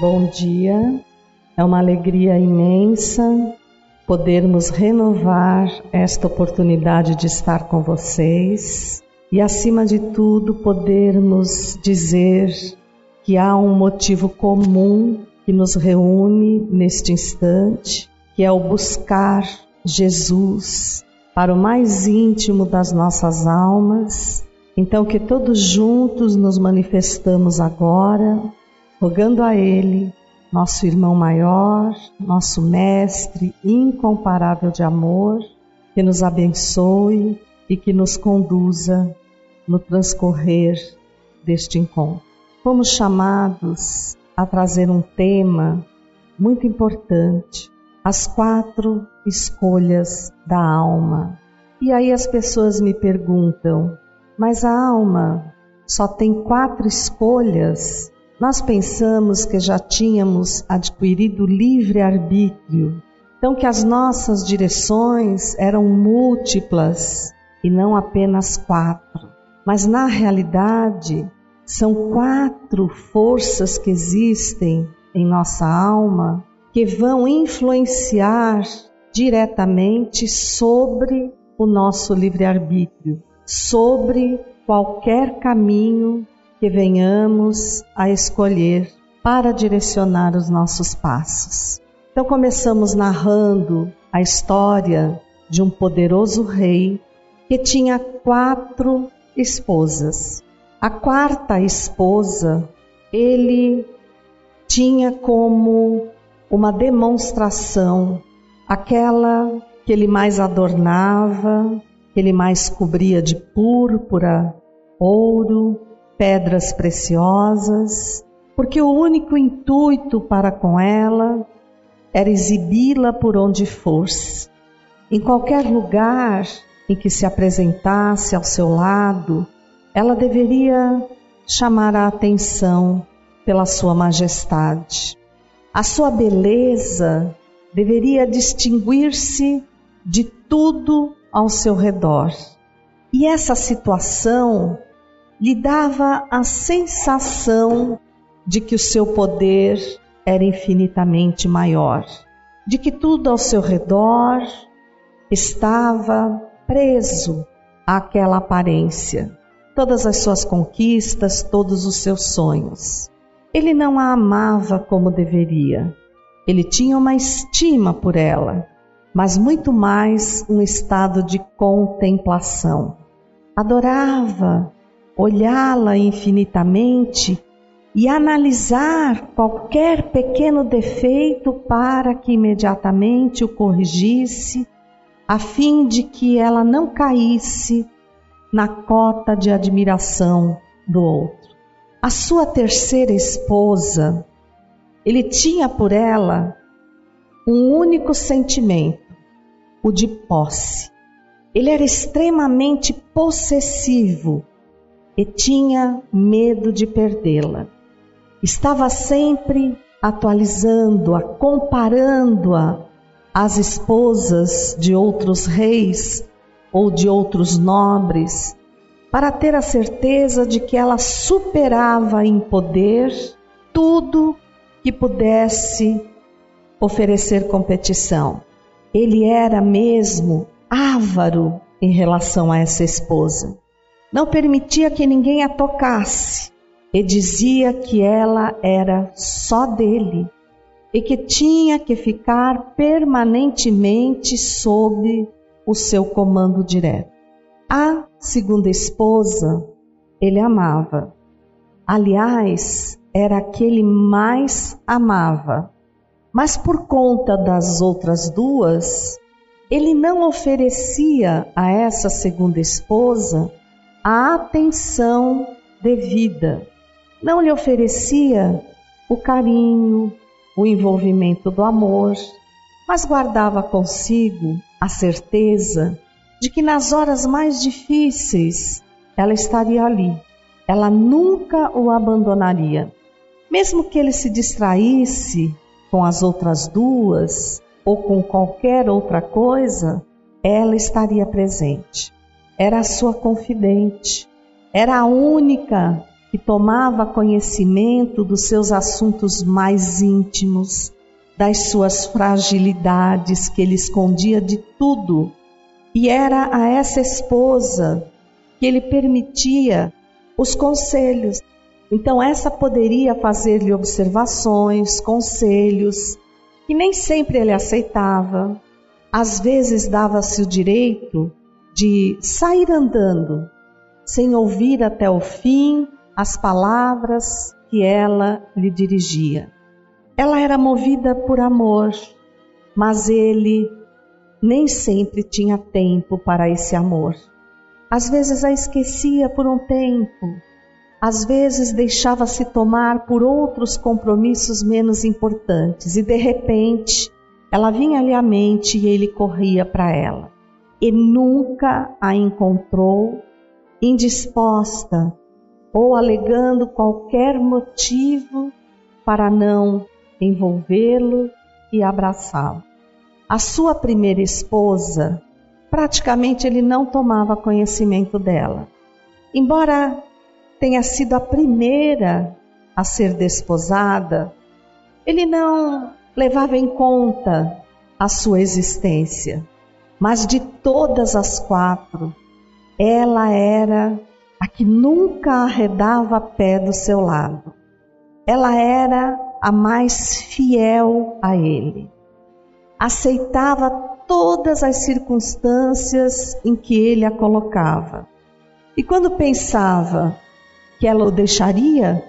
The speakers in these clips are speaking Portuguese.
Bom dia, é uma alegria imensa podermos renovar esta oportunidade de estar com vocês e, acima de tudo, podermos dizer que há um motivo comum que nos reúne neste instante, que é o buscar Jesus para o mais íntimo das nossas almas. Então, que todos juntos nos manifestamos agora, rogando a Ele, nosso irmão maior, nosso mestre incomparável de amor, que nos abençoe e que nos conduza no transcorrer deste encontro. Fomos chamados a trazer um tema muito importante, as quatro escolhas da alma. E aí as pessoas me perguntam, mas a alma só tem quatro escolhas? Nós pensamos que já tínhamos adquirido livre-arbítrio, então que as nossas direções eram múltiplas e não apenas quatro. Mas na realidade, são quatro forças que existem em nossa alma que vão influenciar diretamente sobre o nosso livre-arbítrio, sobre qualquer caminho que venhamos a escolher para direcionar os nossos passos. Então começamos narrando a história de um poderoso rei que tinha quatro esposas. A quarta esposa, ele tinha como uma demonstração aquela que ele mais adornava, que ele mais cobria de púrpura, ouro, pedras preciosas, porque o único intuito para com ela era exibi-la por onde fosse. Em qualquer lugar em que se apresentasse ao seu lado, ela deveria chamar a atenção pela sua majestade. A sua beleza deveria distinguir-se de tudo ao seu redor. E essa situação lhe dava a sensação de que o seu poder era infinitamente maior, de que tudo ao seu redor estava preso àquela aparência, todas as suas conquistas, todos os seus sonhos. Ele não a amava como deveria. Ele tinha uma estima por ela, mas muito mais um estado de contemplação. Adorava olhá-la infinitamente e analisar qualquer pequeno defeito para que imediatamente o corrigisse, a fim de que ela não caísse na cota de admiração do outro. A sua terceira esposa, ele tinha por ela um único sentimento, o de posse. Ele era extremamente possessivo e tinha medo de perdê-la. Estava sempre atualizando-a, comparando-a às esposas de outros reis ou de outros nobres para ter a certeza de que ela superava em poder tudo que pudesse oferecer competição. Ele era mesmo ávaro em relação a essa esposa. Não permitia que ninguém a tocasse e dizia que ela era só dele e que tinha que ficar permanentemente sob o seu comando direto. A segunda esposa ele amava. Aliás, era a que ele mais amava. Mas por conta das outras duas, ele não oferecia a essa segunda esposa a atenção devida. Não lhe oferecia o carinho, o envolvimento do amor, mas guardava consigo a certeza de que nas horas mais difíceis ela estaria ali. Ela nunca o abandonaria. Mesmo que ele se distraísse com as outras duas ou com qualquer outra coisa, ela estaria presente. Era a sua confidente, era a única que tomava conhecimento dos seus assuntos mais íntimos, das suas fragilidades, que ele escondia de tudo. E era a essa esposa que ele permitia os conselhos. Então, essa poderia fazer-lhe observações, conselhos, que nem sempre ele aceitava. Às vezes dava-se o direito de sair andando, sem ouvir até o fim as palavras que ela lhe dirigia. Ela era movida por amor, mas ele nem sempre tinha tempo para esse amor. Às vezes a esquecia por um tempo, às vezes deixava-se tomar por outros compromissos menos importantes e de repente ela vinha-lhe à mente e ele corria para ela. E nunca a encontrou indisposta ou alegando qualquer motivo para não envolvê-lo e abraçá-lo. A sua primeira esposa, praticamente ele não tomava conhecimento dela. Embora tenha sido a primeira a ser desposada, ele não levava em conta a sua existência. Mas de todas as quatro, ela era a que nunca arredava pé do seu lado. Ela era a mais fiel a ele. Aceitava todas as circunstâncias em que ele a colocava. E quando pensava que ela o deixaria,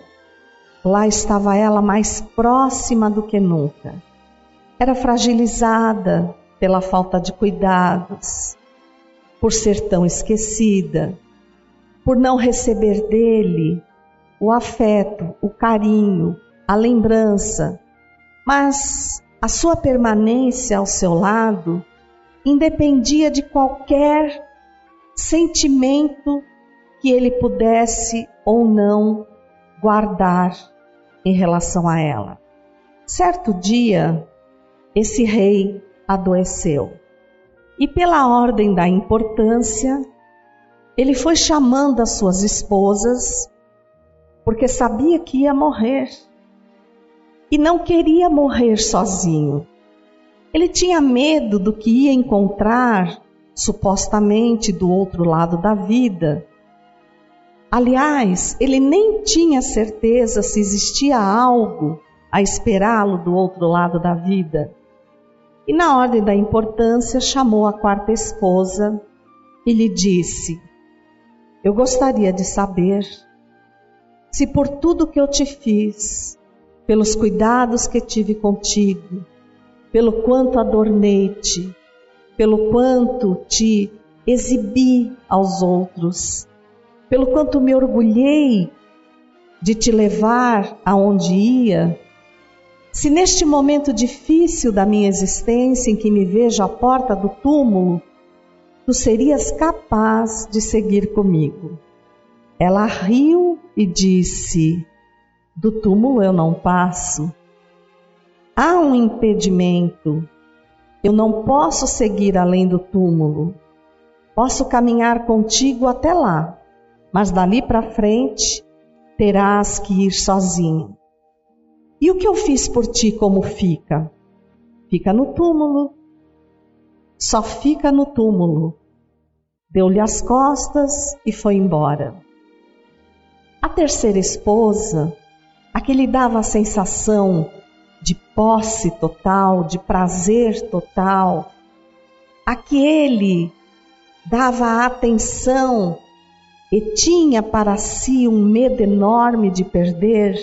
lá estava ela mais próxima do que nunca. Era fragilizada pela falta de cuidados, por ser tão esquecida, por não receber dele o afeto, o carinho, a lembrança, mas a sua permanência ao seu lado independia de qualquer sentimento que ele pudesse ou não guardar em relação a ela. Certo dia, esse rei adoeceu e, pela ordem da importância, ele foi chamando as suas esposas porque sabia que ia morrer e não queria morrer sozinho. Ele tinha medo do que ia encontrar supostamente do outro lado da vida. Aliás, ele nem tinha certeza se existia algo a esperá-lo do outro lado da vida. E na ordem da importância chamou a quarta esposa e lhe disse: Eu gostaria de saber se por tudo que eu te fiz, pelos cuidados que tive contigo, pelo quanto adornei-te, pelo quanto te exibi aos outros, pelo quanto me orgulhei de te levar aonde ia, se neste momento difícil da minha existência em que me vejo à porta do túmulo, tu serias capaz de seguir comigo. Ela riu e disse: Do túmulo eu não passo. Há um impedimento. Eu não posso seguir além do túmulo. Posso caminhar contigo até lá, mas dali para frente terás que ir sozinho. E o que eu fiz por ti como fica? Fica no túmulo. Só fica no túmulo. Deu-lhe as costas e foi embora. A terceira esposa, a que lhe dava a sensação de posse total, de prazer total, a que ele dava atenção e tinha para si um medo enorme de perder,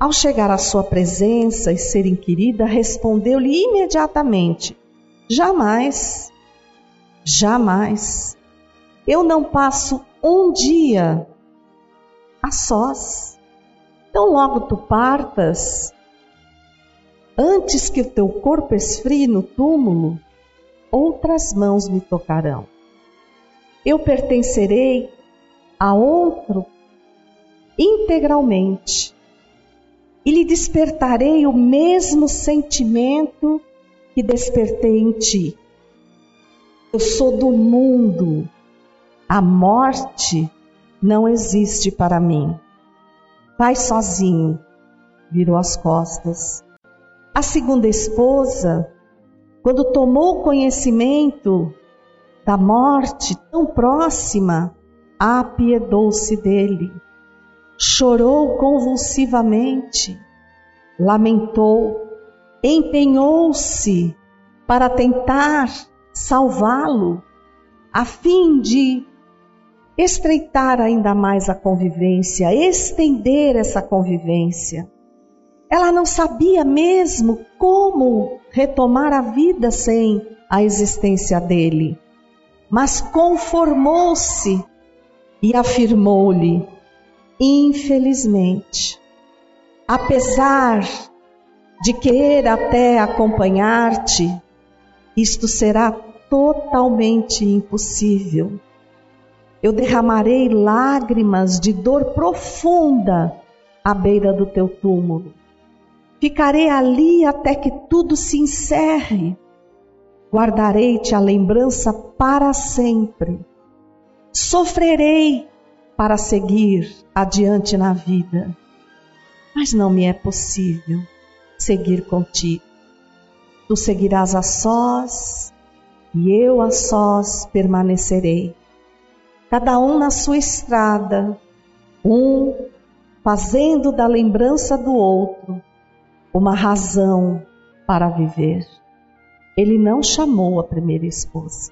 ao chegar à sua presença e ser inquirida, respondeu-lhe imediatamente: Jamais, jamais, eu não passo um dia a sós. Então, logo tu partas, antes que o teu corpo esfrie no túmulo, outras mãos me tocarão. Eu pertencerei a outro integralmente e lhe despertarei o mesmo sentimento que despertei em ti. Eu sou do mundo, a morte não existe para mim. Vai sozinho. Virou as costas. A segunda esposa, quando tomou conhecimento da morte tão próxima, apiedou-se dele, chorou convulsivamente, lamentou, empenhou-se para tentar salvá-lo, a fim de estreitar ainda mais a convivência, estender essa convivência. Ela não sabia mesmo como retomar a vida sem a existência dele, mas conformou-se e afirmou-lhe: infelizmente, apesar de querer até acompanhar-te, isto será totalmente impossível. Eu derramarei lágrimas de dor profunda à beira do teu túmulo. Ficarei ali até que tudo se encerre. Guardarei-te a lembrança para sempre sofrerei para seguir adiante na vida, mas não me é possível seguir contigo. Tu seguirás a sós e eu a sós permanecerei, cada um na sua estrada, um fazendo da lembrança do outro uma razão para viver. Ele não chamou a primeira esposa.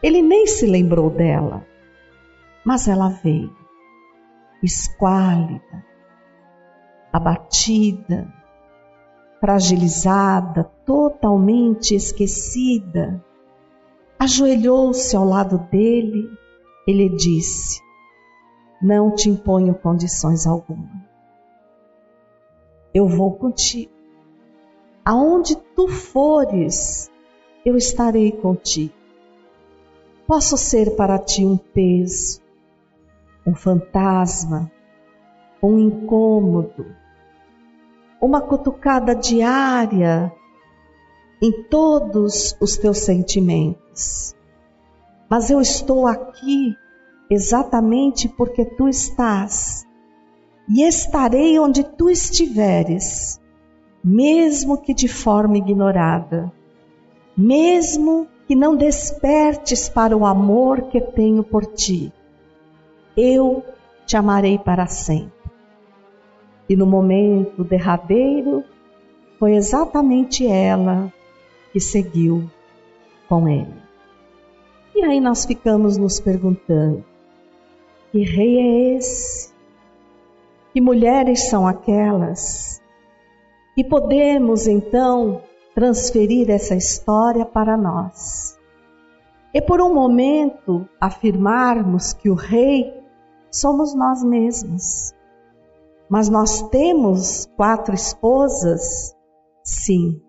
Ele nem se lembrou dela, mas ela veio, esquálida, abatida, fragilizada, totalmente esquecida. Ajoelhou-se ao lado dele, ele disse: Não te imponho condições alguma. Eu vou contigo. Aonde tu fores, eu estarei contigo posso ser para ti um peso, um fantasma, um incômodo, uma cutucada diária em todos os teus sentimentos. Mas eu estou aqui exatamente porque tu estás e estarei onde tu estiveres, mesmo que de forma ignorada, mesmo que não despertes para o amor que tenho por ti. Eu te amarei para sempre. E no momento derradeiro, foi exatamente ela que seguiu com ele. E aí nós ficamos nos perguntando: que rei é esse? Que mulheres são aquelas? E podemos então transferir essa história para nós. E por um momento afirmarmos que o rei somos nós mesmos. Mas nós temos quatro esposas? Sim,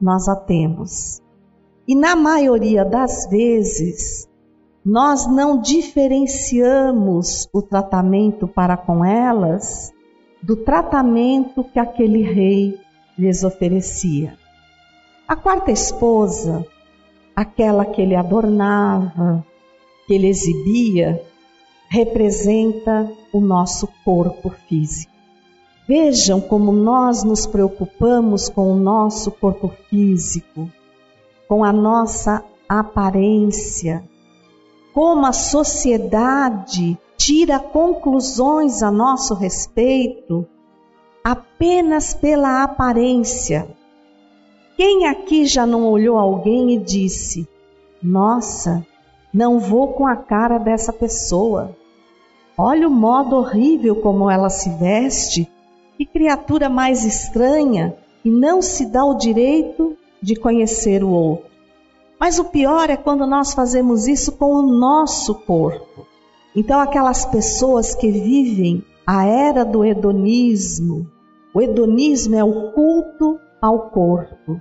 nós a temos. E na maioria das vezes, nós não diferenciamos o tratamento para com elas do tratamento que aquele rei lhes oferecia. A quarta esposa, aquela que ele adornava, que ele exibia, representa o nosso corpo físico. Vejam como nós nos preocupamos com o nosso corpo físico, com a nossa aparência, como a sociedade tira conclusões a nosso respeito apenas pela aparência. Quem aqui já não olhou alguém e disse: Nossa, não vou com a cara dessa pessoa. Olha o modo horrível como ela se veste. Que criatura mais estranha e não se dá o direito de conhecer o outro. Mas o pior é quando nós fazemos isso com o nosso corpo. Então, aquelas pessoas que vivem a era do hedonismo, o hedonismo é o culto ao corpo.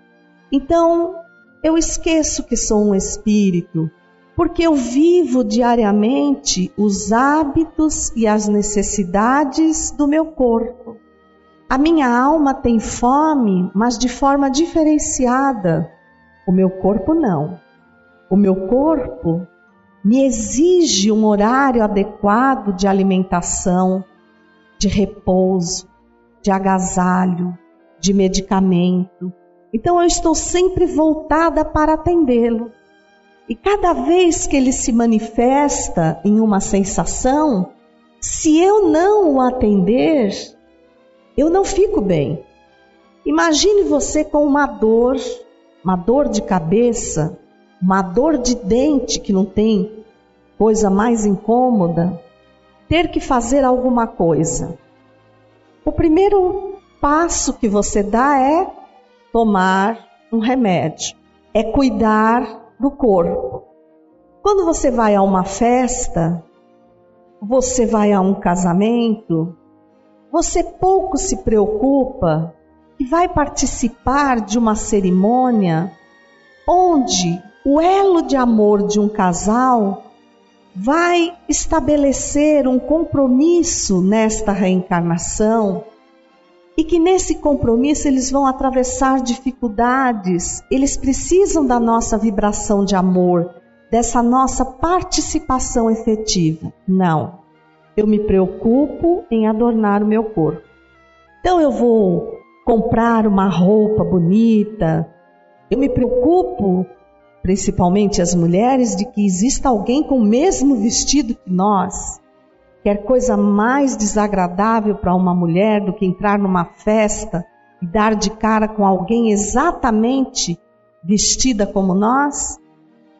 Então, eu esqueço que sou um espírito, porque eu vivo diariamente os hábitos e as necessidades do meu corpo. A minha alma tem fome, mas de forma diferenciada. O meu corpo não. O meu corpo me exige um horário adequado de alimentação, de repouso, de agasalho, de medicamento. Então eu estou sempre voltada para atendê-lo. E cada vez que ele se manifesta em uma sensação, se eu não o atender, eu não fico bem. Imagine você com uma dor, uma dor de cabeça, uma dor de dente que não tem coisa mais incômoda, ter que fazer alguma coisa. O primeiro passo que você dá é tomar um remédio, é cuidar do corpo. Quando você vai a uma festa, você vai a um casamento, você pouco se preocupa e vai participar de uma cerimônia onde o elo de amor de um casal vai estabelecer um compromisso nesta reencarnação e que nesse compromisso eles vão atravessar dificuldades, eles precisam da nossa vibração de amor, dessa nossa participação efetiva. Não. Eu me preocupo em adornar o meu corpo. Então eu vou comprar uma roupa bonita, eu me preocupo principalmente as mulheres, de que exista alguém com o mesmo vestido que nós. Quer coisa mais desagradável para uma mulher do que entrar numa festa e dar de cara com alguém exatamente vestida como nós?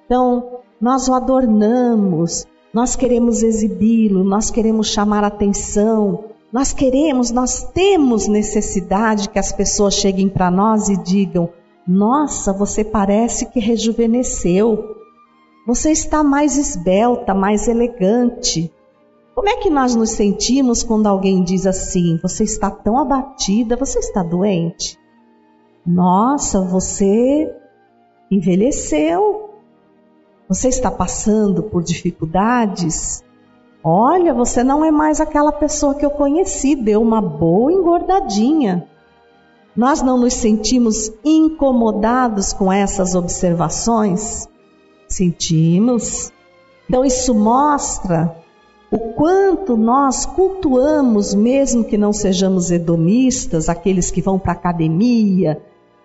Então, nós o adornamos, nós queremos exibi-lo, nós queremos chamar atenção, nós queremos, nós temos necessidade que as pessoas cheguem para nós e digam: nossa, você parece que rejuvenesceu. Você está mais esbelta, mais elegante. Como é que nós nos sentimos quando alguém diz assim: Você está tão abatida, você está doente? Nossa, você envelheceu. Você está passando por dificuldades? Olha, você não é mais aquela pessoa que eu conheci, deu uma boa engordadinha. Nós não nos sentimos incomodados com essas observações? Sentimos. Então, isso mostra o quanto nós cultuamos, mesmo que não sejamos hedonistas, aqueles que vão para a academia,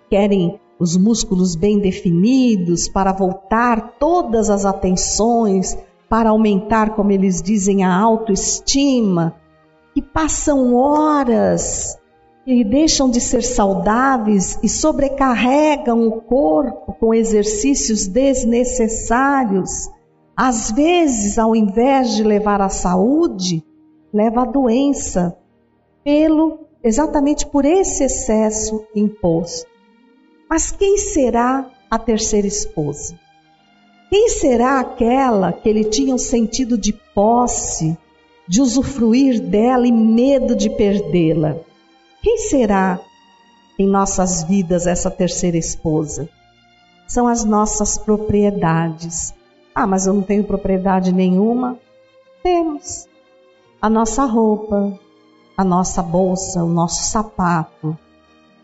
querem os músculos bem definidos para voltar todas as atenções, para aumentar, como eles dizem, a autoestima, que passam horas e deixam de ser saudáveis e sobrecarregam o corpo com exercícios desnecessários, às vezes, ao invés de levar à saúde, leva à doença, pelo exatamente por esse excesso imposto. Mas quem será a terceira esposa? Quem será aquela que ele tinha um sentido de posse, de usufruir dela e medo de perdê-la? Quem será em nossas vidas essa terceira esposa? São as nossas propriedades. Ah, mas eu não tenho propriedade nenhuma? Temos. A nossa roupa, a nossa bolsa, o nosso sapato,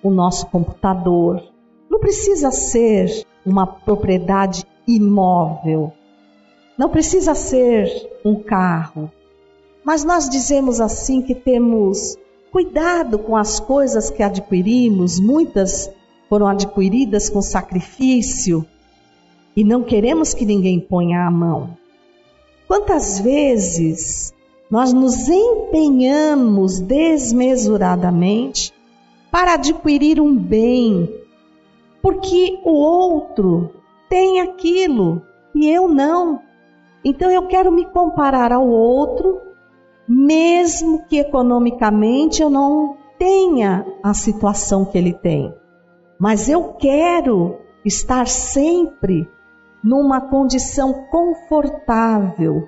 o nosso computador. Não precisa ser uma propriedade imóvel. Não precisa ser um carro. Mas nós dizemos assim que temos Cuidado com as coisas que adquirimos, muitas foram adquiridas com sacrifício e não queremos que ninguém ponha a mão. Quantas vezes nós nos empenhamos desmesuradamente para adquirir um bem, porque o outro tem aquilo e eu não. Então eu quero me comparar ao outro mesmo que economicamente eu não tenha a situação que ele tem. Mas eu quero estar sempre numa condição confortável.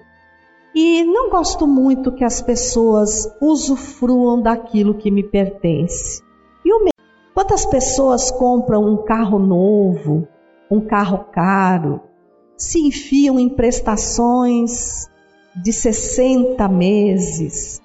E não gosto muito que as pessoas usufruam daquilo que me pertence. E o Quantas pessoas compram um carro novo, um carro caro, se enfiam em prestações de 60 meses.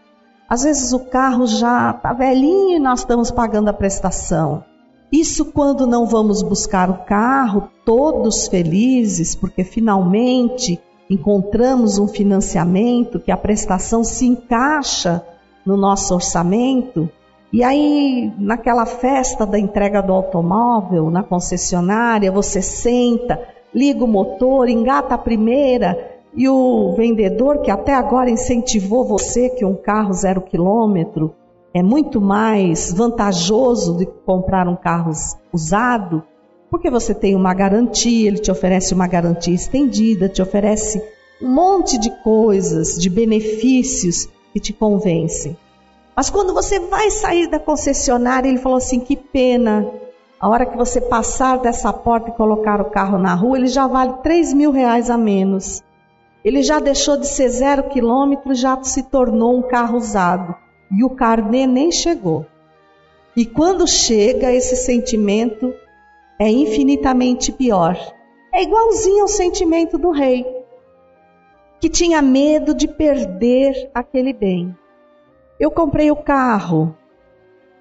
Às vezes o carro já está velhinho e nós estamos pagando a prestação. Isso quando não vamos buscar o carro, todos felizes, porque finalmente encontramos um financiamento que a prestação se encaixa no nosso orçamento, e aí naquela festa da entrega do automóvel na concessionária, você senta, liga o motor, engata a primeira e o vendedor que até agora incentivou você que um carro zero quilômetro é muito mais vantajoso que comprar um carro usado, porque você tem uma garantia, ele te oferece uma garantia estendida, te oferece um monte de coisas, de benefícios que te convencem. Mas quando você vai sair da concessionária, ele falou assim: que pena, a hora que você passar dessa porta e colocar o carro na rua, ele já vale 3 mil reais a menos. Ele já deixou de ser zero quilômetro, já se tornou um carro usado. E o carnê nem chegou. E quando chega, esse sentimento é infinitamente pior. É igualzinho ao sentimento do rei, que tinha medo de perder aquele bem. Eu comprei o carro,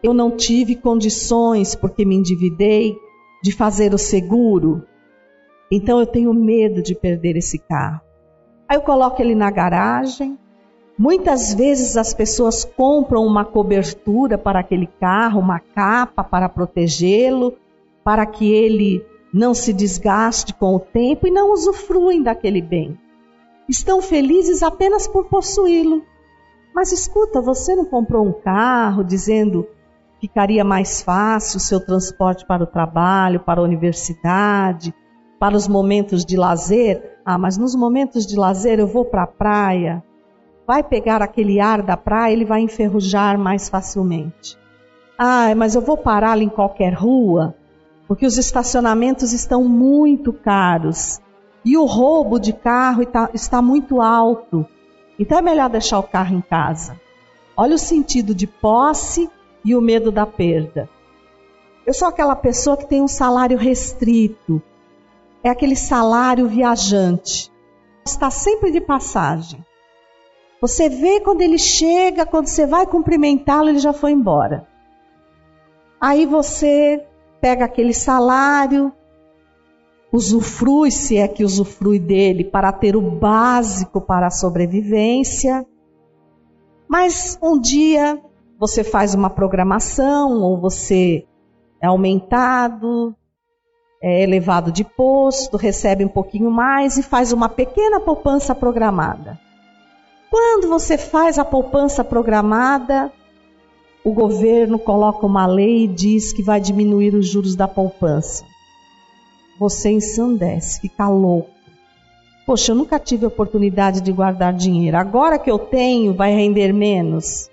eu não tive condições, porque me endividei, de fazer o seguro. Então eu tenho medo de perder esse carro. Aí eu coloco ele na garagem. Muitas vezes as pessoas compram uma cobertura para aquele carro, uma capa para protegê-lo, para que ele não se desgaste com o tempo e não usufruem daquele bem. Estão felizes apenas por possuí-lo. Mas escuta, você não comprou um carro dizendo que ficaria mais fácil o seu transporte para o trabalho, para a universidade, para os momentos de lazer? Ah, mas nos momentos de lazer eu vou para a praia. Vai pegar aquele ar da praia, ele vai enferrujar mais facilmente. Ah, mas eu vou parar ali em qualquer rua porque os estacionamentos estão muito caros e o roubo de carro está, muito alto. Então é melhor deixar o carro em casa. Olha o sentido de posse e o medo da perda. Eu sou aquela pessoa que tem um salário restrito. É aquele salário viajante. Está sempre de passagem. Você vê quando ele chega, quando você vai cumprimentá-lo, ele já foi embora. Aí você pega aquele salário, usufrui, se é que usufrui dele, para ter o básico para a sobrevivência. Mas um dia você faz uma programação, ou você é aumentado, é elevado de posto, recebe um pouquinho mais e faz uma pequena poupança programada. Quando você faz a poupança programada, o governo coloca uma lei e diz que vai diminuir os juros da poupança. Você ensandece, fica louco. Poxa, eu nunca tive oportunidade de guardar dinheiro. Agora que eu tenho, vai render menos.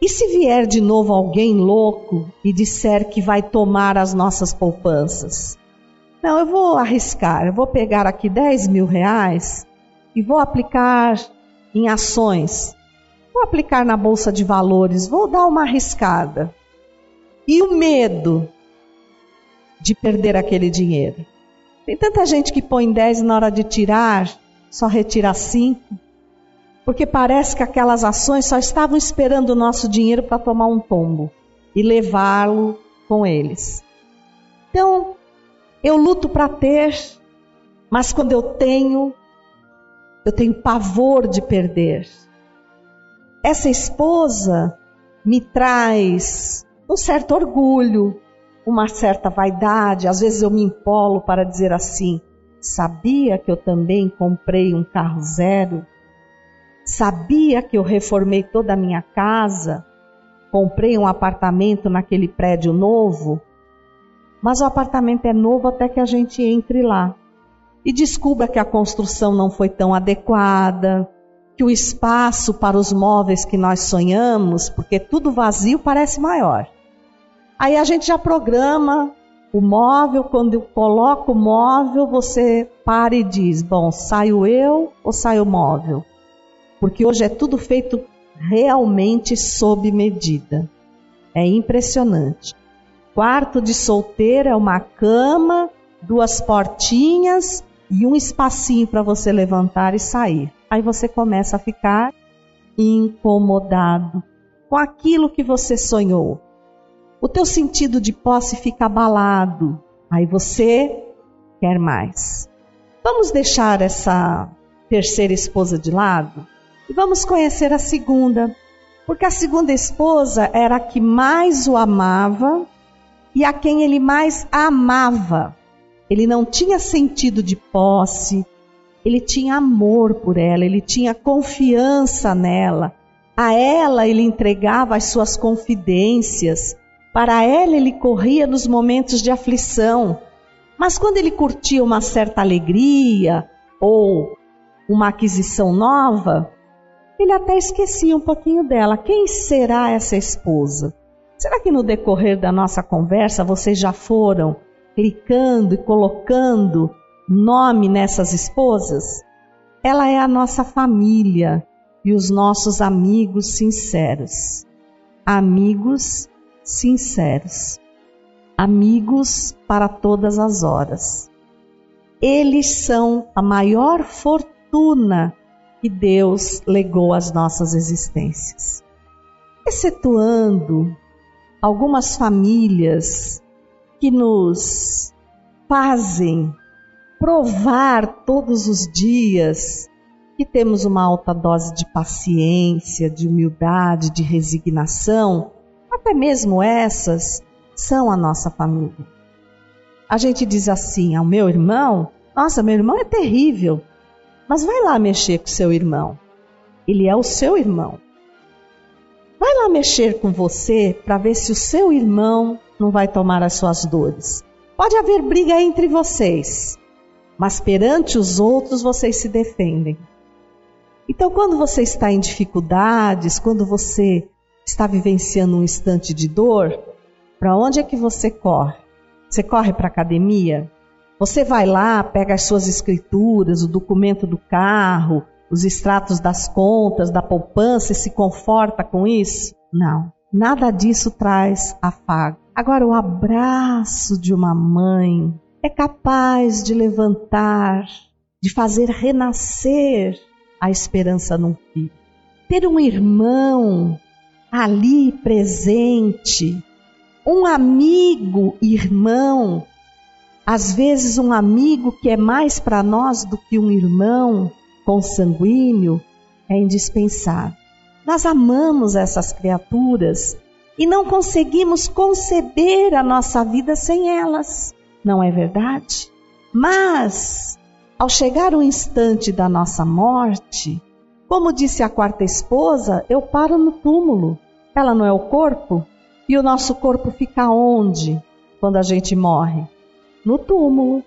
E se vier de novo alguém louco e disser que vai tomar as nossas poupanças? Não, eu vou arriscar. Eu vou pegar aqui 10 mil reais e vou aplicar em ações Vou aplicar na bolsa de valores, vou dar uma arriscada. E o medo de perder aquele dinheiro? Tem tanta gente que põe 10 e na hora de tirar, só retira 5. Porque parece que aquelas ações só estavam esperando o nosso dinheiro para tomar um tombo e levá-lo com eles. Então, eu luto para ter, mas quando eu tenho, eu tenho pavor de perder essa esposa me traz um certo orgulho, uma certa vaidade. Às vezes eu me empolo para dizer assim: sabia que eu também comprei um carro zero? Sabia que eu reformei toda a minha casa? Comprei um apartamento naquele prédio novo? Mas o apartamento é novo até que a gente entre lá e descubra que a construção não foi tão adequada, que o espaço para os móveis que nós sonhamos, porque tudo vazio parece maior. Aí a gente já programa o móvel, quando eu coloco o móvel, você para e diz: bom, saio eu ou saio o móvel? Porque hoje é tudo feito realmente sob medida. É impressionante. Quarto de solteira é uma cama, duas portinhas e um espacinho para você levantar e sair aí você começa a ficar incomodado com aquilo que você sonhou. O teu sentido de posse fica abalado. Aí você quer mais. Vamos deixar essa terceira esposa de lado e vamos conhecer a segunda, porque a segunda esposa era a que mais o amava e a quem ele mais amava. Ele não tinha sentido de posse, ele tinha amor por ela, ele tinha confiança nela. A ela ele entregava as suas confidências, para ela ele corria nos momentos de aflição. Mas quando ele curtia uma certa alegria ou uma aquisição nova, ele até esquecia um pouquinho dela. Quem será essa esposa? Será que no decorrer da nossa conversa vocês já foram clicando e colocando nome nessas esposas? Ela é a nossa família e os nossos amigos sinceros. Amigos sinceros. Amigos para todas as horas. Eles são a maior fortuna que Deus legou às nossas existências. Excetuando algumas famílias que nos fazem provar todos os dias que temos uma alta dose de paciência, de humildade, de resignação, até mesmo essas são a nossa família. A gente diz assim ao meu irmão: Nossa, meu irmão é terrível, mas vai lá mexer com seu irmão. Ele é o seu irmão. Vai lá mexer com você para ver se o seu irmão não vai tomar as suas dores. Pode haver briga entre vocês, mas perante os outros vocês se defendem. Então, quando você está em dificuldades, quando você está vivenciando um instante de dor, para onde é que você corre? Você corre para a academia? Você vai lá, pega as suas escrituras, o documento do carro, os extratos das contas, da poupança e se conforta com isso? Não, nada disso traz afago. Agora, o abraço de uma mãe, é capaz de levantar, de fazer renascer a esperança num filho. Ter um irmão ali presente, um amigo, irmão, às vezes um amigo que é mais para nós do que um irmão consanguíneo, é indispensável. Nós amamos essas criaturas e não conseguimos conceber a nossa vida sem elas não é verdade? Mas, ao chegar o instante da nossa morte, como disse a quarta esposa, eu paro no túmulo. Ela não é o corpo? E o nosso corpo fica onde quando a gente morre? No túmulo,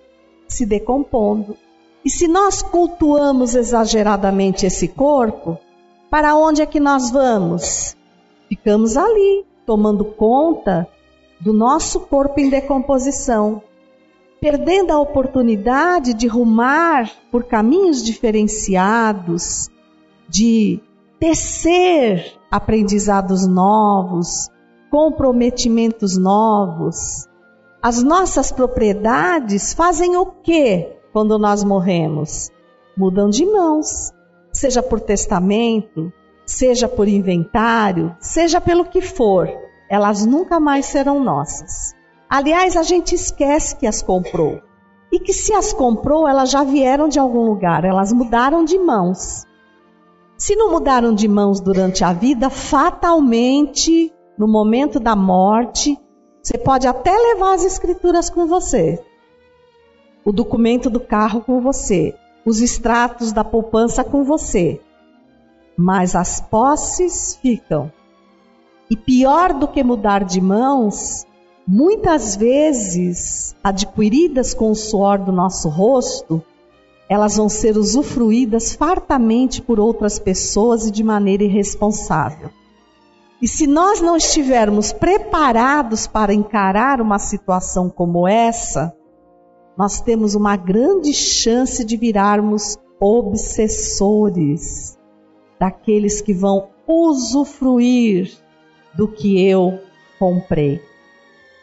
se decompondo. E se nós cultuamos exageradamente esse corpo, para onde é que nós vamos? Ficamos ali, tomando conta do nosso corpo em decomposição perdendo a oportunidade de rumar por caminhos diferenciados, de tecer aprendizados novos, comprometimentos novos. As nossas propriedades fazem o que quando nós morremos? Mudam de mãos, seja por testamento, seja por inventário, seja pelo que for, elas nunca mais serão nossas. Aliás, a gente esquece que as comprou. E que se as comprou, elas já vieram de algum lugar, elas mudaram de mãos. Se não mudaram de mãos durante a vida, fatalmente, no momento da morte, você pode até levar as escrituras com você, o documento do carro com você, os extratos da poupança com você, mas as posses ficam. E pior do que mudar de mãos muitas vezes adquiridas com o suor do nosso rosto, elas vão ser usufruídas fartamente por outras pessoas e de maneira irresponsável. E se nós não estivermos preparados para encarar uma situação como essa, nós temos uma grande chance de virarmos obsessores daqueles que vão usufruir do que eu comprei.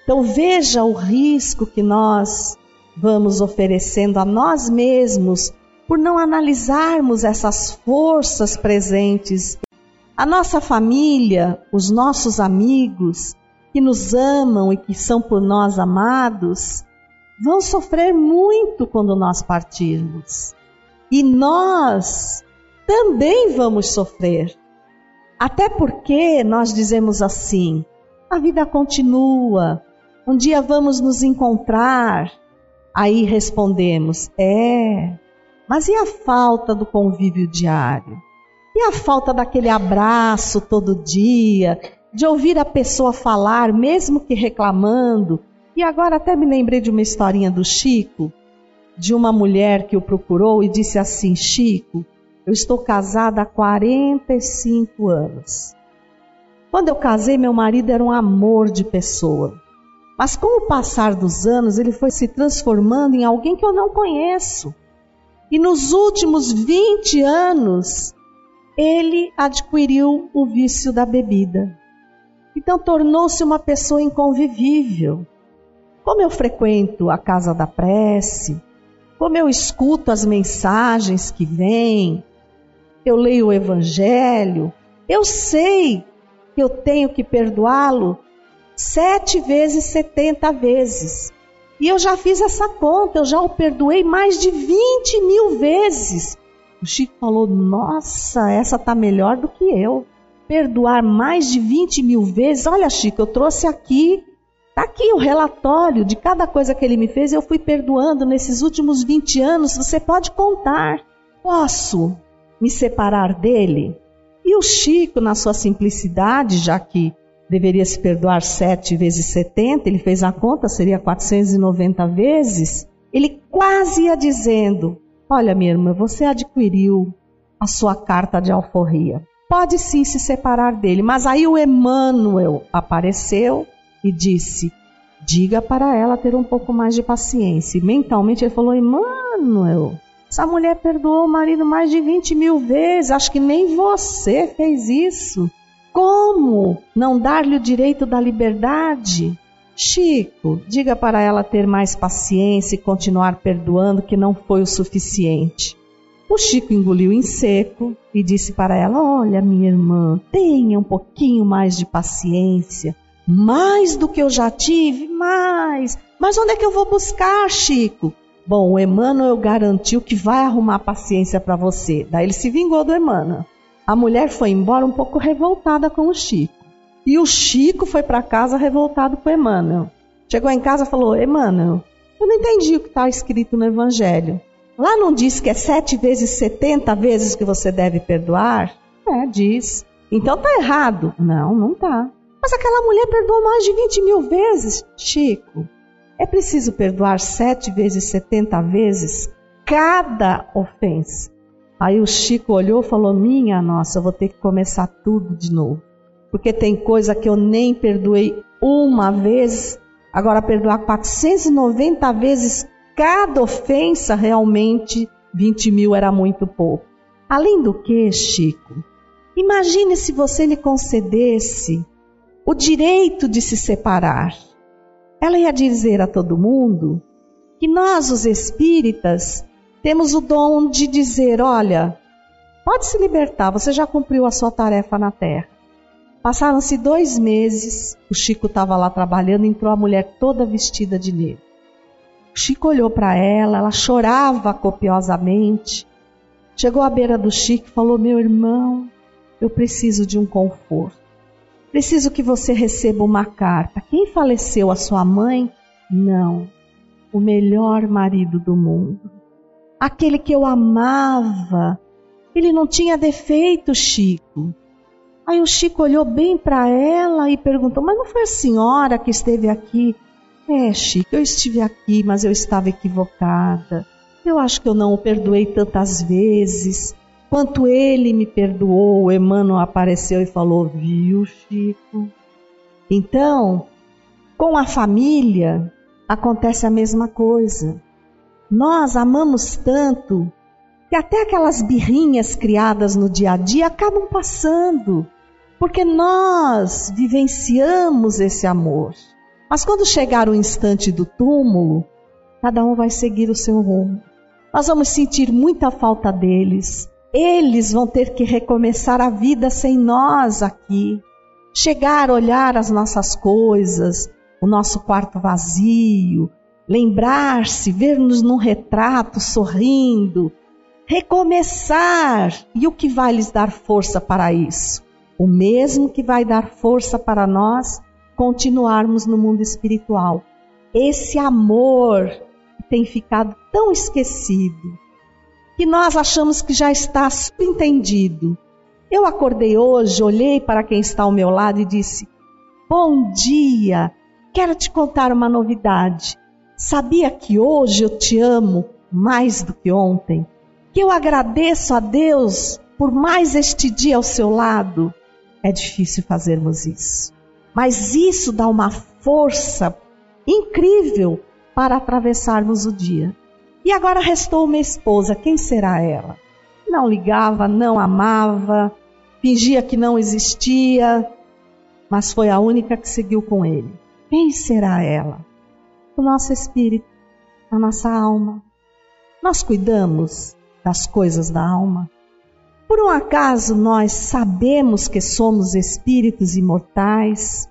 Então veja o risco que nós vamos oferecendo a nós mesmos por não analisarmos essas forças presentes. A nossa família, os nossos amigos que nos amam e que são por nós amados, vão sofrer muito quando nós partirmos. E nós também vamos sofrer. Até porque nós dizemos assim: a vida continua, um dia vamos nos encontrar. Aí respondemos: é, mas e a falta do convívio diário? E a falta daquele abraço todo dia, de ouvir a pessoa falar, mesmo que reclamando? E agora até me lembrei de uma historinha do Chico, de uma mulher que o procurou e disse assim: Chico, eu estou casada há 45 anos. Quando eu casei, meu marido era um amor de pessoa. Mas com o passar dos anos, ele foi se transformando em alguém que eu não conheço. E nos últimos 20 anos, ele adquiriu o vício da bebida. Então tornou-se uma pessoa inconvivível. Como eu frequento a casa da prece, como eu escuto as mensagens que vêm, eu leio o Evangelho, eu sei que eu tenho que perdoá-lo sete vezes, setenta vezes. E eu já fiz essa conta, eu já o perdoei mais de 20 mil vezes. O Chico falou: Nossa, essa tá melhor do que eu. Perdoar mais de 20 mil vezes. Olha, Chico, eu trouxe aqui, tá aqui o relatório de cada coisa que ele me fez. Eu fui perdoando nesses últimos 20 anos. Você pode contar. Posso me separar dele? E o Chico, na sua simplicidade, já que deveria se perdoar sete vezes 70, ele fez a conta, seria 490 vezes, ele quase ia dizendo: Olha, minha irmã, você adquiriu a sua carta de alforria. Pode sim se separar dele. Mas aí o Emmanuel apareceu e disse: Diga para ela ter um pouco mais de paciência. E mentalmente ele falou: Emmanuel, essa mulher perdoou o marido mais de 20 mil vezes. Acho que nem você fez isso. Como não dar-lhe o direito da liberdade? Chico, diga para ela ter mais paciência e continuar perdoando, que não foi o suficiente. O Chico engoliu em seco e disse para ela: Olha, minha irmã, tenha um pouquinho mais de paciência. Mais do que eu já tive, mais. Mas onde é que eu vou buscar, Chico? Bom, o Emmanuel garantiu que vai arrumar paciência para você. Daí ele se vingou do Emmanuel. A mulher foi embora um pouco revoltada com o Chico. E o Chico foi para casa revoltado com o Emmanuel. Chegou em casa e falou: Emmanuel, eu não entendi o que está escrito no Evangelho. Lá não diz que é sete vezes, setenta vezes que você deve perdoar? É, diz. Então tá errado. Não, não tá. Mas aquela mulher perdoou mais de 20 mil vezes. Chico, é preciso perdoar sete vezes, setenta vezes cada ofensa. Aí o Chico olhou e falou: Minha nossa, eu vou ter que começar tudo de novo. Porque tem coisa que eu nem perdoei uma vez, agora perdoar 490 vezes cada ofensa, realmente 20 mil era muito pouco. Além do que, Chico, imagine se você lhe concedesse o direito de se separar. Ela ia dizer a todo mundo que nós, os espíritas, temos o dom de dizer: olha, pode se libertar, você já cumpriu a sua tarefa na terra. Passaram-se dois meses, o Chico estava lá trabalhando, entrou a mulher toda vestida de negro. O Chico olhou para ela, ela chorava copiosamente. Chegou à beira do Chico e falou: Meu irmão, eu preciso de um conforto. Preciso que você receba uma carta. Quem faleceu? A sua mãe? Não. O melhor marido do mundo aquele que eu amava. Ele não tinha defeito, Chico. Aí o Chico olhou bem para ela e perguntou: Mas não foi a senhora que esteve aqui? É, Chico, eu estive aqui, mas eu estava equivocada. Eu acho que eu não o perdoei tantas vezes quanto ele me perdoou. O Emmanuel apareceu e falou: Viu, Chico? Então, com a família, acontece a mesma coisa. Nós amamos tanto que até aquelas birrinhas criadas no dia a dia acabam passando, porque nós vivenciamos esse amor. Mas quando chegar o instante do túmulo, cada um vai seguir o seu rumo. Nós vamos sentir muita falta deles. Eles vão ter que recomeçar a vida sem nós aqui. Chegar, olhar as nossas coisas, o nosso quarto vazio, lembrar-se, ver-nos num retrato sorrindo, recomeçar. E o que vai lhes dar força para isso? O mesmo que vai dar força para nós continuarmos no mundo espiritual. Esse amor que tem ficado tão esquecido, que nós achamos que já está subentendido. Eu acordei hoje, olhei para quem está ao meu lado e disse: Bom dia, quero te contar uma novidade. Sabia que hoje eu te amo mais do que ontem? Que eu agradeço a Deus por mais este dia ao seu lado? É difícil fazermos isso. Mas isso dá uma força incrível para atravessarmos o dia. E agora restou uma esposa, quem será ela? Não ligava, não amava, fingia que não existia, mas foi a única que seguiu com ele. Quem será ela? o nosso espírito, a nossa alma. Nós cuidamos das coisas da alma. Por um acaso nós sabemos que somos espíritos imortais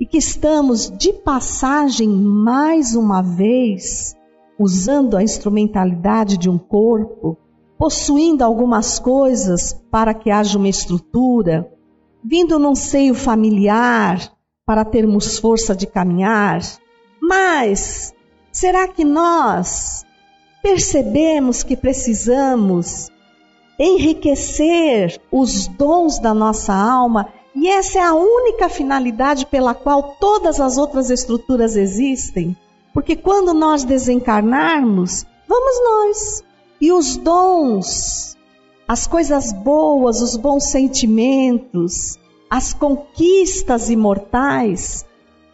e que estamos de passagem mais uma vez usando a instrumentalidade de um corpo, possuindo algumas coisas para que haja uma estrutura, vindo num seio familiar para termos força de caminhar, mas será que nós percebemos que precisamos enriquecer os dons da nossa alma e essa é a única finalidade pela qual todas as outras estruturas existem? Porque quando nós desencarnarmos, vamos nós. E os dons, as coisas boas, os bons sentimentos, as conquistas imortais,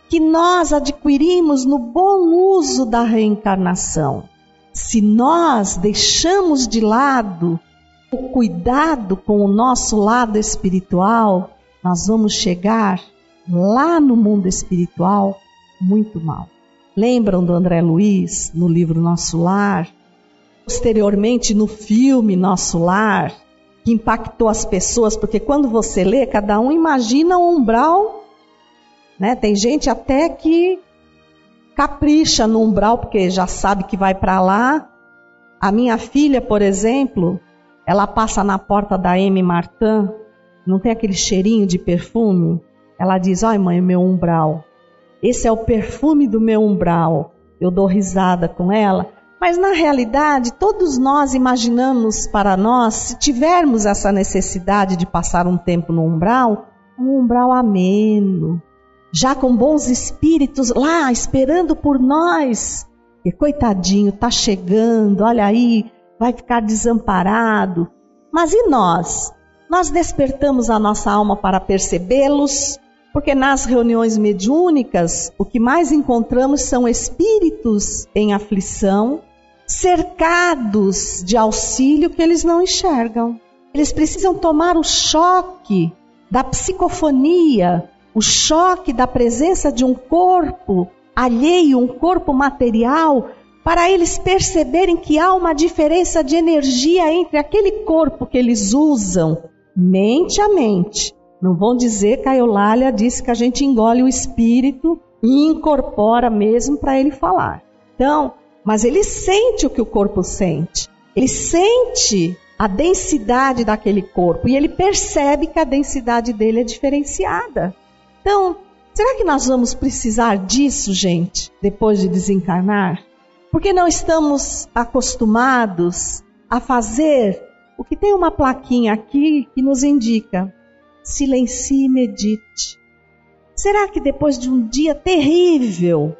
que nós adquirimos no bom uso da reencarnação. Se nós deixamos de lado o cuidado com o nosso lado espiritual, nós vamos chegar lá no mundo espiritual muito mal. Lembram do André Luiz no livro Nosso Lar? Posteriormente no filme Nosso Lar, que impactou as pessoas, porque quando você lê, cada um imagina um umbral né? Tem gente até que capricha no umbral porque já sabe que vai para lá. A minha filha, por exemplo, ela passa na porta da M Martin, não tem aquele cheirinho de perfume? Ela diz: "Ai, mãe, meu umbral. Esse é o perfume do meu umbral." Eu dou risada com ela, mas na realidade, todos nós imaginamos para nós, se tivermos essa necessidade de passar um tempo no umbral, um umbral ameno, já com bons espíritos lá esperando por nós. E coitadinho, tá chegando, olha aí, vai ficar desamparado. Mas e nós? Nós despertamos a nossa alma para percebê-los, porque nas reuniões mediúnicas o que mais encontramos são espíritos em aflição, cercados de auxílio que eles não enxergam. Eles precisam tomar o choque da psicofonia, o choque da presença de um corpo alheio, um corpo material, para eles perceberem que há uma diferença de energia entre aquele corpo que eles usam, mente a mente. Não vão dizer que a Eulália disse que a gente engole o espírito e incorpora mesmo para ele falar. Então, mas ele sente o que o corpo sente. Ele sente a densidade daquele corpo e ele percebe que a densidade dele é diferenciada. Então, será que nós vamos precisar disso, gente, depois de desencarnar? Porque não estamos acostumados a fazer o que tem uma plaquinha aqui que nos indica: silencie e medite. Será que depois de um dia terrível,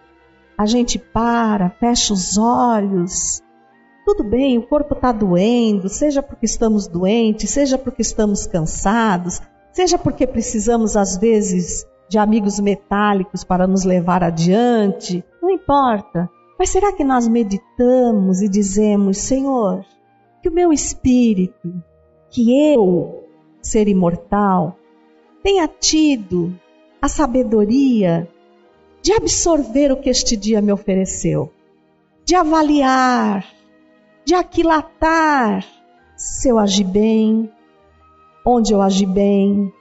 a gente para, fecha os olhos? Tudo bem, o corpo está doendo, seja porque estamos doentes, seja porque estamos cansados, seja porque precisamos, às vezes, de amigos metálicos para nos levar adiante, não importa. Mas será que nós meditamos e dizemos, Senhor, que o meu espírito, que eu, ser imortal, tenha tido a sabedoria de absorver o que este dia me ofereceu, de avaliar, de aquilatar se eu agi bem, onde eu agi bem,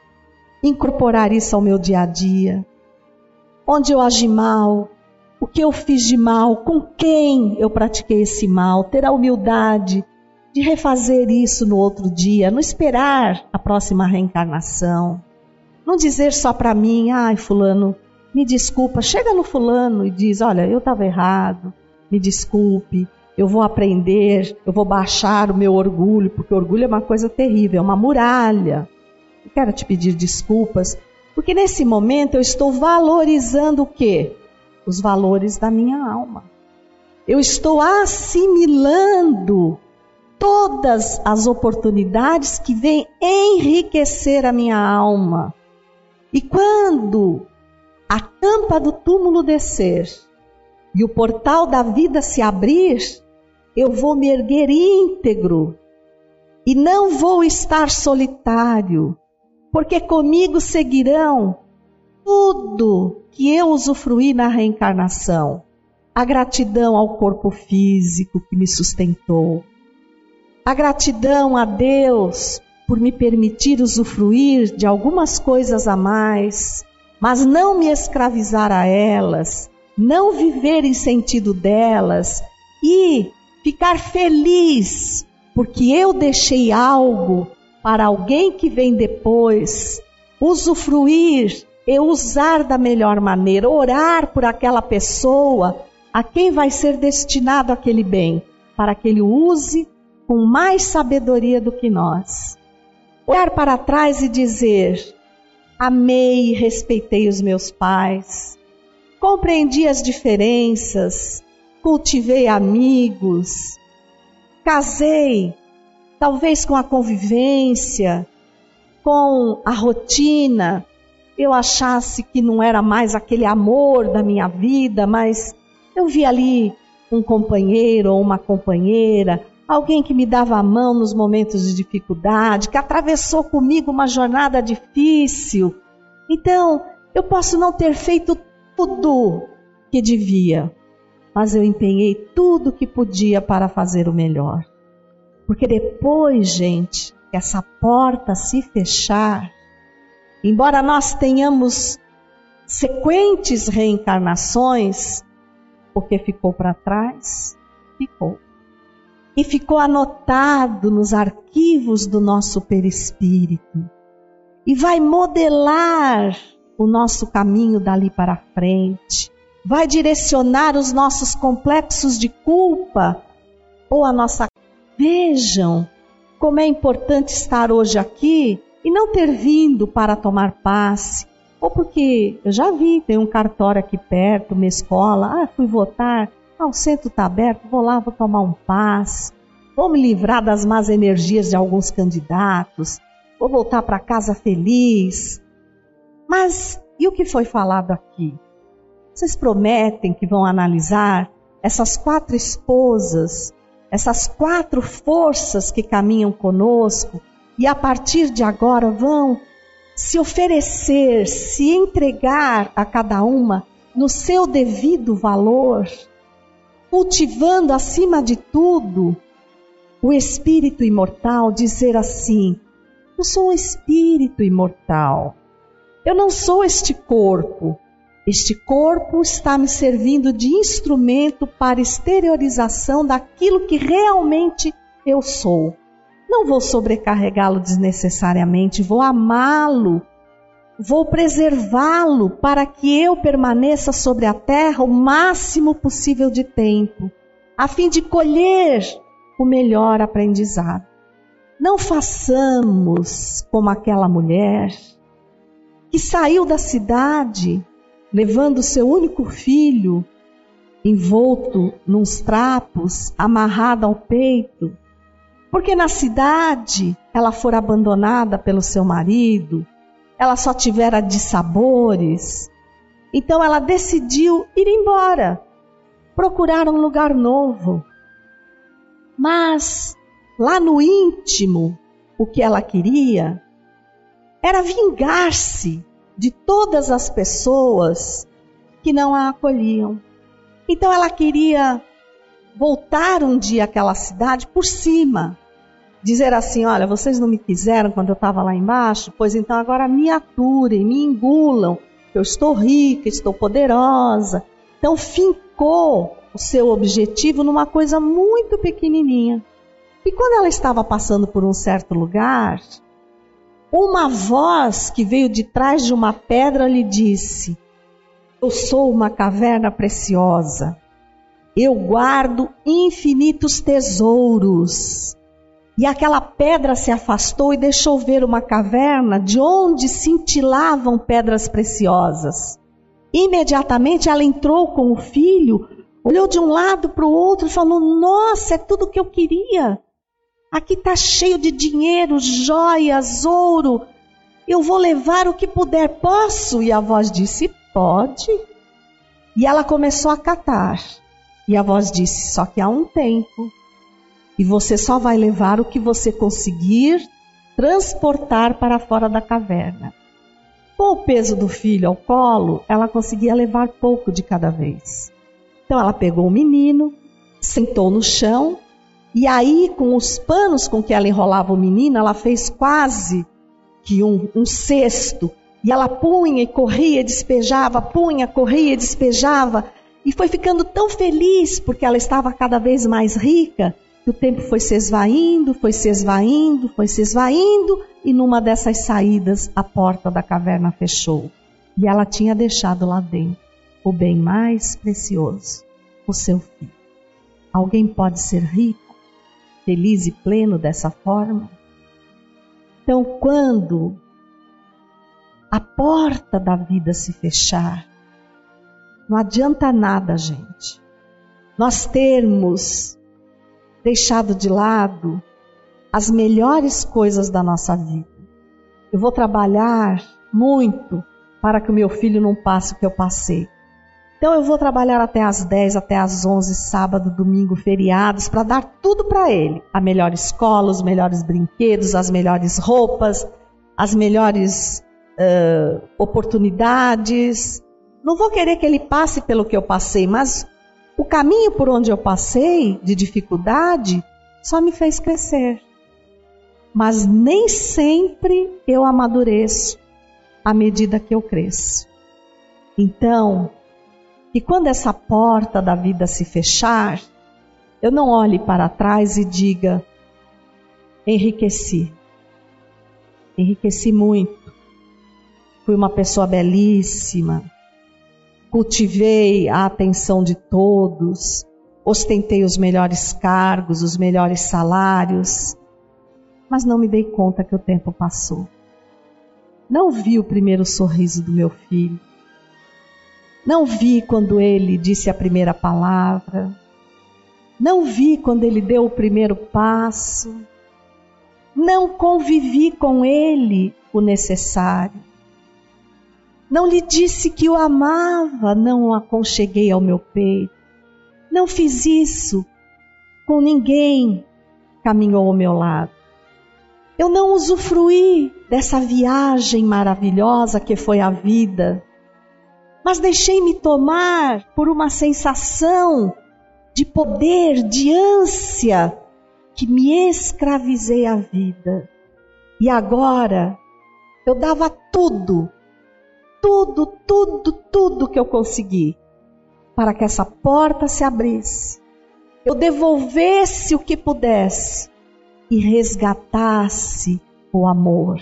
incorporar isso ao meu dia a dia. Onde eu agi mal, o que eu fiz de mal, com quem eu pratiquei esse mal, ter a humildade de refazer isso no outro dia, não esperar a próxima reencarnação. Não dizer só para mim, ai, Fulano, me desculpa. Chega no Fulano e diz: olha, eu estava errado, me desculpe, eu vou aprender, eu vou baixar o meu orgulho, porque orgulho é uma coisa terrível, é uma muralha. Eu quero te pedir desculpas, porque nesse momento eu estou valorizando o quê? Os valores da minha alma. Eu estou assimilando todas as oportunidades que vêm enriquecer a minha alma. E quando a tampa do túmulo descer e o portal da vida se abrir, eu vou me erguer íntegro e não vou estar solitário, porque comigo seguirão tudo que eu usufruí na reencarnação. A gratidão ao corpo físico que me sustentou, a gratidão a Deus por me permitir usufruir de algumas coisas a mais, mas não me escravizar a elas, não viver em sentido delas e ficar feliz porque eu deixei algo para alguém que vem depois usufruir e usar da melhor maneira, orar por aquela pessoa a quem vai ser destinado aquele bem, para que ele use com mais sabedoria do que nós olhar para trás e dizer: amei e respeitei os meus pais, compreendi as diferenças, cultivei amigos, casei, talvez com a convivência, com a rotina, eu achasse que não era mais aquele amor da minha vida, mas eu vi ali um companheiro ou uma companheira, alguém que me dava a mão nos momentos de dificuldade, que atravessou comigo uma jornada difícil. Então, eu posso não ter feito tudo que devia, mas eu empenhei tudo que podia para fazer o melhor. Porque depois, gente, que essa porta se fechar, embora nós tenhamos sequentes reencarnações, o que ficou para trás, ficou e ficou anotado nos arquivos do nosso perispírito. E vai modelar o nosso caminho dali para frente, vai direcionar os nossos complexos de culpa ou a nossa. Vejam como é importante estar hoje aqui e não ter vindo para tomar passe, ou porque eu já vi, tem um cartório aqui perto, uma escola, ah, fui votar, ah, o centro está aberto, vou lá, vou tomar um passe. Vou me livrar das más energias de alguns candidatos. Vou voltar para casa feliz. Mas e o que foi falado aqui? Vocês prometem que vão analisar essas quatro esposas, essas quatro forças que caminham conosco e a partir de agora vão se oferecer, se entregar a cada uma no seu devido valor? Cultivando acima de tudo o espírito imortal, dizer assim: Eu sou um espírito imortal. Eu não sou este corpo. Este corpo está me servindo de instrumento para exteriorização daquilo que realmente eu sou. Não vou sobrecarregá-lo desnecessariamente, vou amá-lo vou preservá-lo para que eu permaneça sobre a terra o máximo possível de tempo, a fim de colher o melhor aprendizado. Não façamos como aquela mulher que saiu da cidade levando seu único filho envolto nos trapos, amarrado ao peito, porque na cidade ela fora abandonada pelo seu marido, ela só tivera de sabores. Então ela decidiu ir embora, procurar um lugar novo. Mas lá no íntimo, o que ela queria era vingar-se de todas as pessoas que não a acolhiam. Então ela queria voltar um dia àquela cidade por cima, dizer assim: olha, vocês não me quiseram quando eu estava lá embaixo, pois então agora me aturem, me engulam, eu estou rica, estou poderosa, Então fincou o seu objetivo numa coisa muito pequenininha. E quando ela estava passando por um certo lugar, uma voz que veio de trás de uma pedra lhe disse: Eu sou uma caverna preciosa. Eu guardo infinitos tesouros. E aquela pedra se afastou e deixou ver uma caverna de onde cintilavam pedras preciosas. Imediatamente ela entrou com o filho, olhou de um lado para o outro e falou: Nossa, é tudo o que eu queria. Aqui está cheio de dinheiro, joias, ouro. Eu vou levar o que puder, posso? E a voz disse: Pode. E ela começou a catar. E a voz disse: Só que há um tempo. E você só vai levar o que você conseguir transportar para fora da caverna. Com o peso do filho ao colo, ela conseguia levar pouco de cada vez. Então ela pegou o menino, sentou no chão, e aí, com os panos com que ela enrolava o menino, ela fez quase que um, um cesto. E ela punha e corria, despejava, punha, corria e despejava. E foi ficando tão feliz porque ela estava cada vez mais rica o tempo foi se esvaindo, foi se esvaindo, foi se esvaindo, e numa dessas saídas a porta da caverna fechou. E ela tinha deixado lá dentro o bem mais precioso, o seu filho. Alguém pode ser rico, feliz e pleno dessa forma? Então, quando a porta da vida se fechar, não adianta nada, gente. Nós termos deixado de lado as melhores coisas da nossa vida. Eu vou trabalhar muito para que o meu filho não passe o que eu passei. Então eu vou trabalhar até às 10, até às 11, sábado, domingo, feriados, para dar tudo para ele. A melhor escola, os melhores brinquedos, as melhores roupas, as melhores uh, oportunidades. Não vou querer que ele passe pelo que eu passei, mas o caminho por onde eu passei de dificuldade só me fez crescer. Mas nem sempre eu amadureço à medida que eu cresço. Então, que quando essa porta da vida se fechar, eu não olhe para trás e diga: enriqueci. Enriqueci muito. Fui uma pessoa belíssima, cultivei a atenção de todos, ostentei os melhores cargos, os melhores salários, mas não me dei conta que o tempo passou. Não vi o primeiro sorriso do meu filho. Não vi quando ele disse a primeira palavra. Não vi quando ele deu o primeiro passo. Não convivi com ele o necessário. Não lhe disse que o amava, não o aconcheguei ao meu peito. Não fiz isso com ninguém caminhou ao meu lado. Eu não usufruí dessa viagem maravilhosa que foi a vida, mas deixei-me tomar por uma sensação de poder, de ânsia, que me escravizei à vida. E agora eu dava tudo tudo, tudo, tudo que eu consegui para que essa porta se abrisse, eu devolvesse o que pudesse e resgatasse o amor,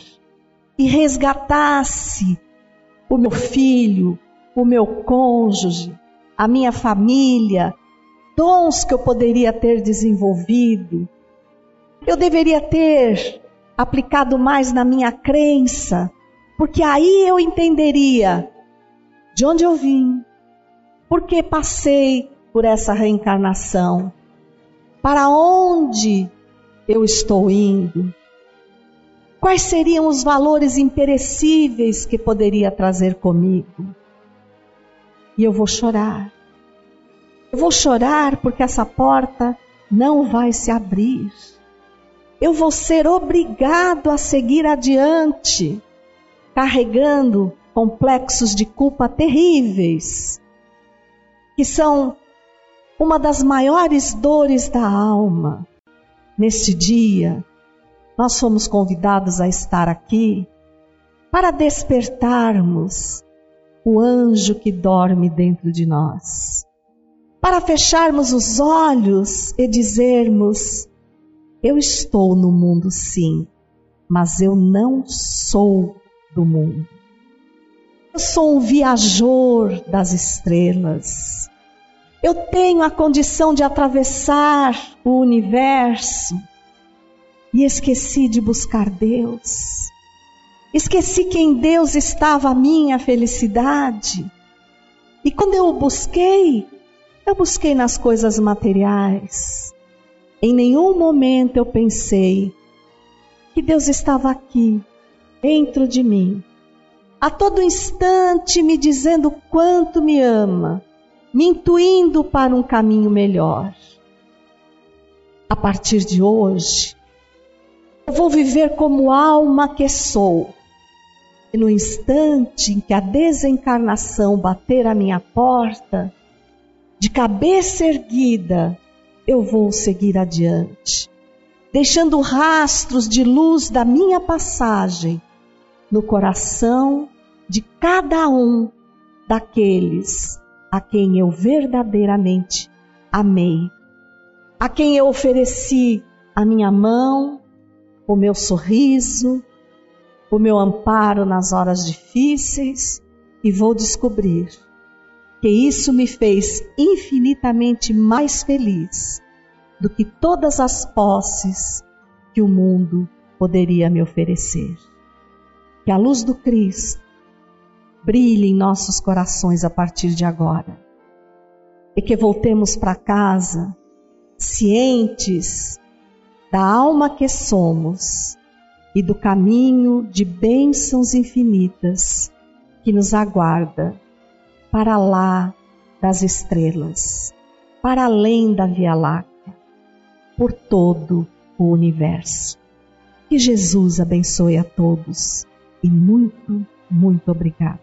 e resgatasse o meu filho, o meu cônjuge, a minha família, dons que eu poderia ter desenvolvido. Eu deveria ter aplicado mais na minha crença, porque aí eu entenderia de onde eu vim, por que passei por essa reencarnação, para onde eu estou indo, quais seriam os valores imperecíveis que poderia trazer comigo. E eu vou chorar. Eu vou chorar porque essa porta não vai se abrir. Eu vou ser obrigado a seguir adiante carregando complexos de culpa terríveis, que são uma das maiores dores da alma. Neste dia, nós fomos convidados a estar aqui para despertarmos o anjo que dorme dentro de nós. Para fecharmos os olhos e dizermos: Eu estou no mundo, sim, mas eu não sou do mundo. Eu sou um viajor das estrelas. Eu tenho a condição de atravessar o universo e esqueci de buscar Deus. Esqueci que em Deus estava a minha felicidade. E quando eu o busquei, eu busquei nas coisas materiais. Em nenhum momento eu pensei que Deus estava aqui, dentro de mim, a todo instante me dizendo quanto me ama, me intuindo para um caminho melhor. A partir de hoje, eu vou viver como alma que sou, e no instante em que a desencarnação bater a minha porta, de cabeça erguida, eu vou seguir adiante, deixando rastros de luz da minha passagem no coração de cada um daqueles a quem eu verdadeiramente amei, a quem eu ofereci a minha mão, o meu sorriso, o meu amparo nas horas difíceis e vou descobrir que isso me fez infinitamente mais feliz do que todas as posses que o mundo poderia me oferecer. Que a luz do Cristo brilhe em nossos corações a partir de agora. E que voltemos para casa cientes da alma que somos e do caminho de bênçãos infinitas que nos aguarda para lá das estrelas, para além da Via Láctea, por todo o universo. Que Jesus abençoe a todos e muito, muito obrigado.